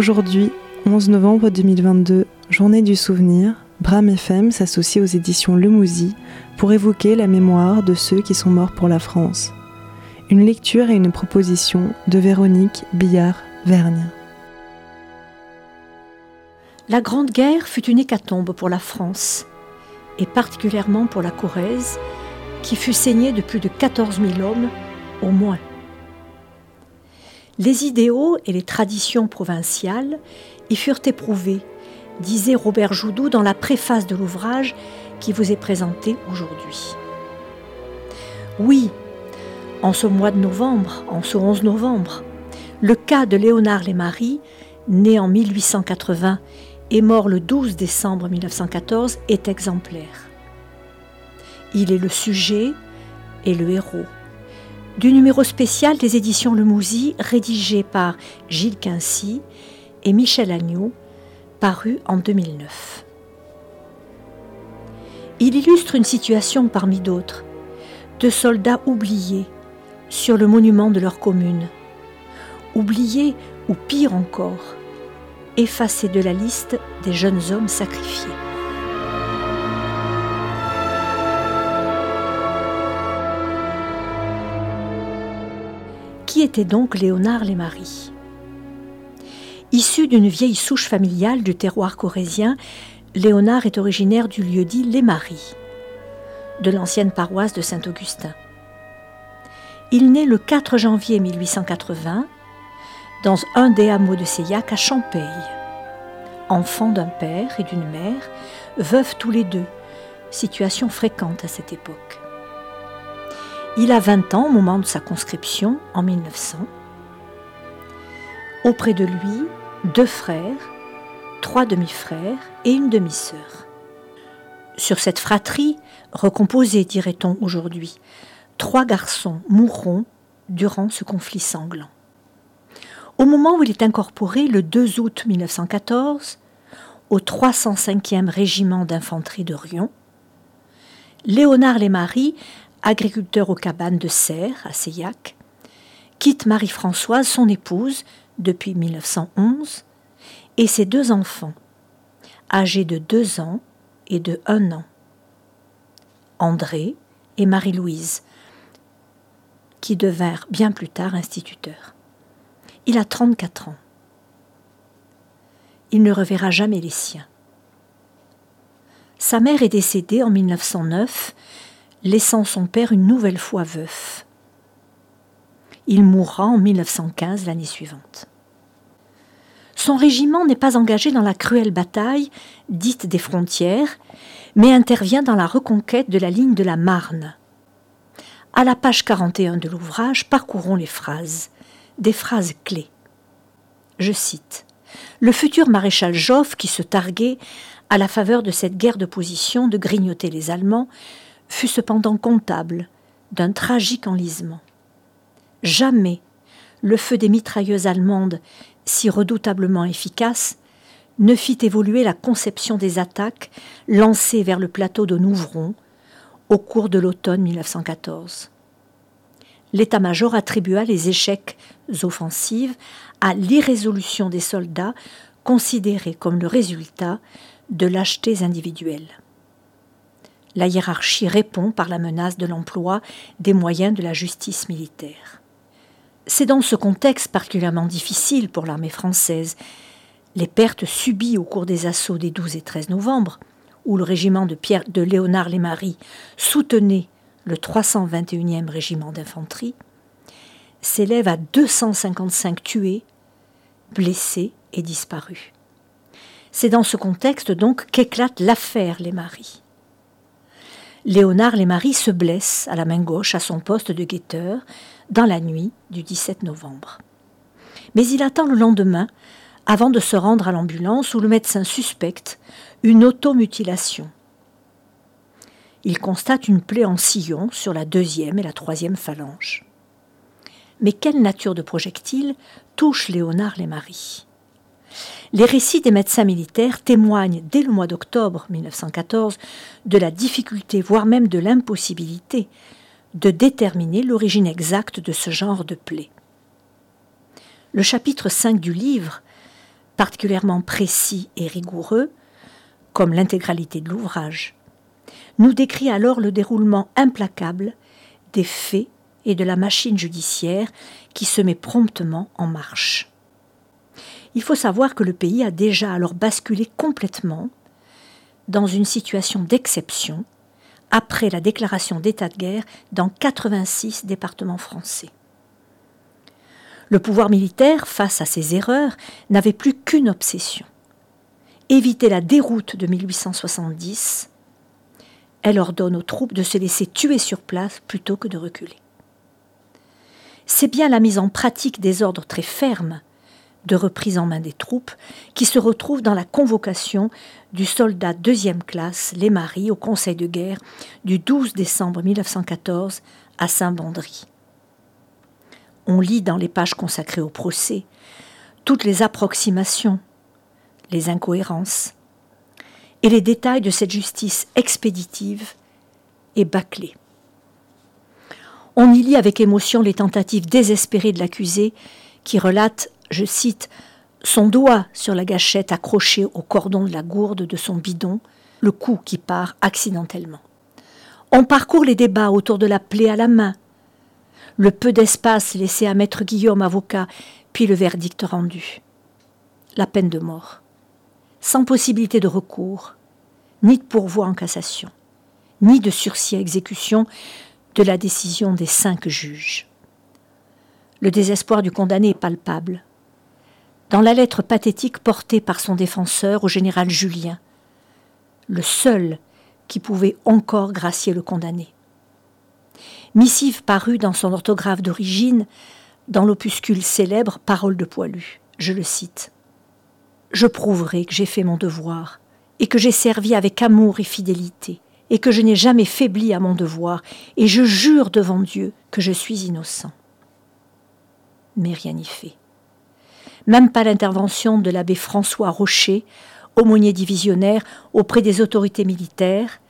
Aujourd'hui, 11 novembre 2022, journée du souvenir, Bram FM s'associe aux éditions Le Mouzy pour évoquer la mémoire de ceux qui sont morts pour la France. Une lecture et une proposition de Véronique Billard-Vergne. La Grande Guerre fut une hécatombe pour la France, et particulièrement pour la Corrèze, qui fut saignée de plus de 14 000 hommes, au moins. Les idéaux et les traditions provinciales y furent éprouvés, disait Robert Joudou dans la préface de l'ouvrage qui vous est présenté aujourd'hui. Oui, en ce mois de novembre, en ce 11 novembre, le cas de Léonard Lémarie, né en 1880 et mort le 12 décembre 1914, est exemplaire. Il est le sujet et le héros du numéro spécial des éditions Le Mouzy, rédigé par Gilles Quincy et Michel Agneau, paru en 2009. Il illustre une situation parmi d'autres, de soldats oubliés sur le monument de leur commune, oubliés ou pire encore, effacé de la liste des jeunes hommes sacrifiés. Qui était donc Léonard Lémarie Issu d'une vieille souche familiale du terroir corrézien, Léonard est originaire du lieu-dit Maries, de l'ancienne paroisse de Saint-Augustin. Il naît le 4 janvier 1880 dans un des hameaux de Seillac à Champeille. Enfant d'un père et d'une mère, veufs tous les deux, situation fréquente à cette époque. Il a 20 ans au moment de sa conscription en 1900. Auprès de lui, deux frères, trois demi-frères et une demi-sœur. Sur cette fratrie, recomposée, dirait-on aujourd'hui, trois garçons mourront durant ce conflit sanglant. Au moment où il est incorporé le 2 août 1914 au 305e régiment d'infanterie de Rion, Léonard Lémarie, agriculteur aux cabanes de Serre à Seillac, quitte Marie-Françoise, son épouse, depuis 1911, et ses deux enfants, âgés de 2 ans et de 1 an, André et Marie-Louise, qui devinrent bien plus tard instituteurs. Il a 34 ans. Il ne reverra jamais les siens. Sa mère est décédée en 1909, laissant son père une nouvelle fois veuf. Il mourra en 1915 l'année suivante. Son régiment n'est pas engagé dans la cruelle bataille dite des frontières, mais intervient dans la reconquête de la ligne de la Marne. À la page 41 de l'ouvrage, parcourons les phrases des phrases clés. Je cite Le futur maréchal Joffre, qui se targuait, à la faveur de cette guerre de position, de grignoter les Allemands, fut cependant comptable d'un tragique enlisement. Jamais le feu des mitrailleuses allemandes, si redoutablement efficace, ne fit évoluer la conception des attaques lancées vers le plateau de Nouvron au cours de l'automne 1914 l'état-major attribua les échecs offensives à l'irrésolution des soldats considérés comme le résultat de lâchetés individuelles. La hiérarchie répond par la menace de l'emploi des moyens de la justice militaire. C'est dans ce contexte particulièrement difficile pour l'armée française, les pertes subies au cours des assauts des 12 et 13 novembre, où le régiment de, Pierre, de Léonard Lémarie soutenait le 321e régiment d'infanterie, s'élève à 255 tués, blessés et disparus. C'est dans ce contexte donc qu'éclate l'affaire Les Maris. Léonard Les Maris se blesse à la main gauche à son poste de guetteur dans la nuit du 17 novembre. Mais il attend le lendemain avant de se rendre à l'ambulance où le médecin suspecte une automutilation il constate une plaie en sillon sur la deuxième et la troisième phalange. Mais quelle nature de projectile touche Léonard Lémarie Les récits des médecins militaires témoignent dès le mois d'octobre 1914 de la difficulté, voire même de l'impossibilité, de déterminer l'origine exacte de ce genre de plaie. Le chapitre 5 du livre particulièrement précis et rigoureux, comme l'intégralité de l'ouvrage, nous décrit alors le déroulement implacable des faits et de la machine judiciaire qui se met promptement en marche. Il faut savoir que le pays a déjà alors basculé complètement dans une situation d'exception après la déclaration d'état de guerre dans 86 départements français. Le pouvoir militaire, face à ces erreurs, n'avait plus qu'une obsession éviter la déroute de 1870. Elle ordonne aux troupes de se laisser tuer sur place plutôt que de reculer. C'est bien la mise en pratique des ordres très fermes de reprise en main des troupes qui se retrouve dans la convocation du soldat deuxième classe, les Maris, au Conseil de guerre du 12 décembre 1914 à Saint-Bandry. On lit dans les pages consacrées au procès toutes les approximations, les incohérences et les détails de cette justice expéditive et bâclée. On y lit avec émotion les tentatives désespérées de l'accusé qui relate, je cite, son doigt sur la gâchette accroché au cordon de la gourde de son bidon, le coup qui part accidentellement. On parcourt les débats autour de la plaie à la main, le peu d'espace laissé à maître Guillaume avocat, puis le verdict rendu. La peine de mort. Sans possibilité de recours, ni de pourvoi en cassation, ni de sursis à exécution de la décision des cinq juges. Le désespoir du condamné est palpable. Dans la lettre pathétique portée par son défenseur au général Julien, le seul qui pouvait encore gracier le condamné missive parue dans son orthographe d'origine dans l'opuscule célèbre Parole de Poilu. Je le cite. Je prouverai que j'ai fait mon devoir, et que j'ai servi avec amour et fidélité, et que je n'ai jamais faibli à mon devoir, et je jure devant Dieu que je suis innocent. Mais rien n'y fait. Même pas l'intervention de l'abbé François Rocher, aumônier divisionnaire auprès des autorités militaires,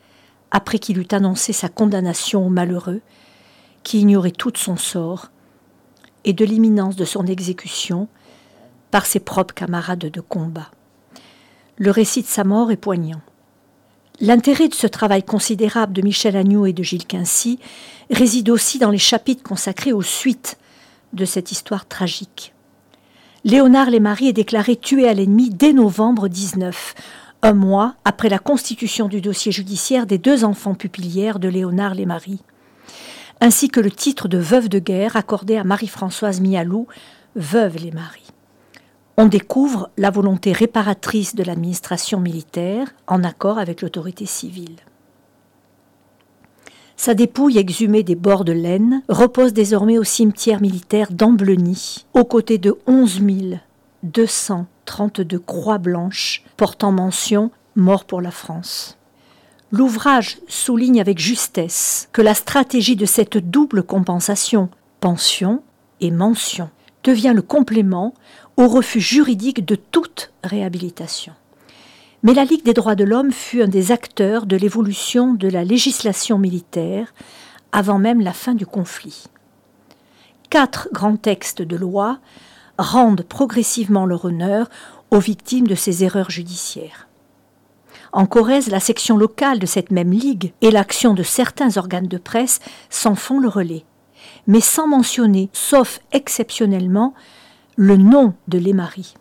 après qu'il eut annoncé sa condamnation au malheureux, qui ignorait tout son sort et de l'imminence de son exécution par ses propres camarades de combat. Le récit de sa mort est poignant. L'intérêt de ce travail considérable de Michel Agneau et de Gilles Quincy réside aussi dans les chapitres consacrés aux suites de cette histoire tragique. Léonard Lémarie est déclaré tué à l'ennemi dès novembre 19, un mois après la constitution du dossier judiciaire des deux enfants pupillières de Léonard Lémarie ainsi que le titre de veuve de guerre accordé à Marie-Françoise Mialou, veuve les maris. On découvre la volonté réparatrice de l'administration militaire en accord avec l'autorité civile. Sa dépouille exhumée des bords de l'Aisne repose désormais au cimetière militaire d'Ambleny, aux côtés de 11 232 croix blanches portant mention Mort pour la France. L'ouvrage souligne avec justesse que la stratégie de cette double compensation, pension et mention, devient le complément au refus juridique de toute réhabilitation. Mais la Ligue des droits de l'homme fut un des acteurs de l'évolution de la législation militaire avant même la fin du conflit. Quatre grands textes de loi rendent progressivement leur honneur aux victimes de ces erreurs judiciaires. En Corrèze, la section locale de cette même ligue et l'action de certains organes de presse s'en font le relais, mais sans mentionner, sauf exceptionnellement, le nom de Lémarie.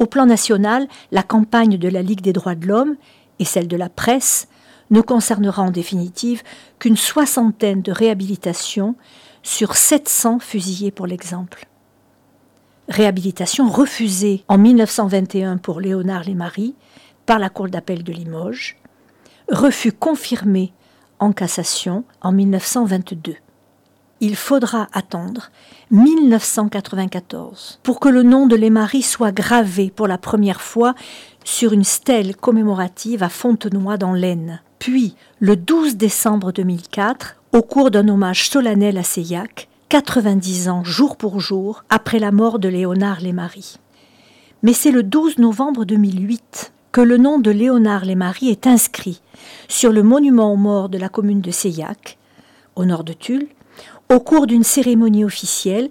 Au plan national, la campagne de la Ligue des droits de l'homme et celle de la presse ne concernera en définitive qu'une soixantaine de réhabilitations sur 700 fusillés pour l'exemple. Réhabilitation refusée en 1921 pour Léonard Lémarie par la Cour d'appel de Limoges, refus confirmé en cassation en 1922. Il faudra attendre 1994 pour que le nom de Lémarie soit gravé pour la première fois sur une stèle commémorative à Fontenoy dans l'Aisne. Puis, le 12 décembre 2004, au cours d'un hommage solennel à Seillac, 90 ans jour pour jour après la mort de Léonard Lémarie. Mais c'est le 12 novembre 2008 que le nom de Léonard Lémarie est inscrit sur le monument aux morts de la commune de Seillac, au nord de Tulle, au cours d'une cérémonie officielle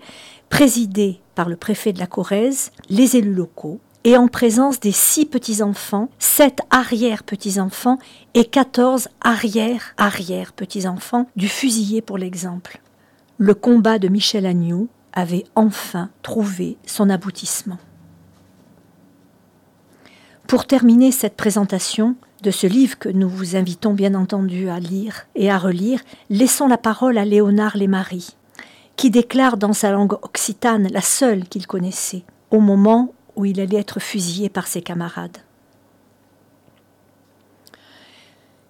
présidée par le préfet de la Corrèze, les élus locaux, et en présence des six petits-enfants, sept arrière-petits-enfants et quatorze arrière-arrière-petits-enfants du fusillé pour l'exemple. Le combat de Michel Agnew avait enfin trouvé son aboutissement. Pour terminer cette présentation de ce livre que nous vous invitons bien entendu à lire et à relire, laissons la parole à Léonard Lesmarie, qui déclare dans sa langue occitane, la seule qu'il connaissait, au moment où il allait être fusillé par ses camarades.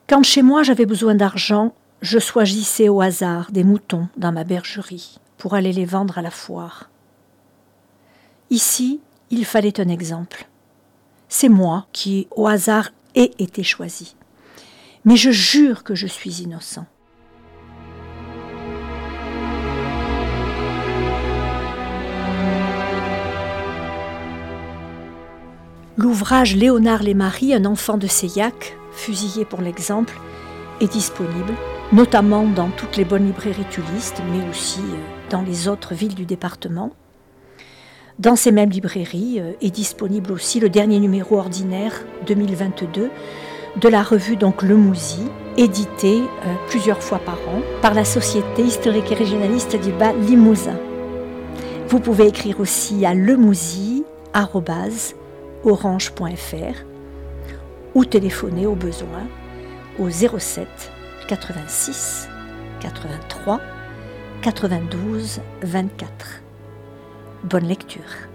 Quand chez moi j'avais besoin d'argent, je choisissais au hasard des moutons dans ma bergerie pour aller les vendre à la foire. Ici, il fallait un exemple. C'est moi qui, au hasard, ai été choisi. Mais je jure que je suis innocent. L'ouvrage Léonard Maris, un enfant de Seillac, fusillé pour l'exemple, est disponible, notamment dans toutes les bonnes librairies tulistes, mais aussi euh, dans les autres villes du département. Dans ces mêmes librairies euh, est disponible aussi le dernier numéro ordinaire 2022 de la revue donc Le Mousi, édité euh, plusieurs fois par an par la Société historique et régionaliste du Bas Limousin. Vous pouvez écrire aussi à lemousi.orange.fr ou téléphoner au besoin au 07 86 83 92 24. Bonne lecture.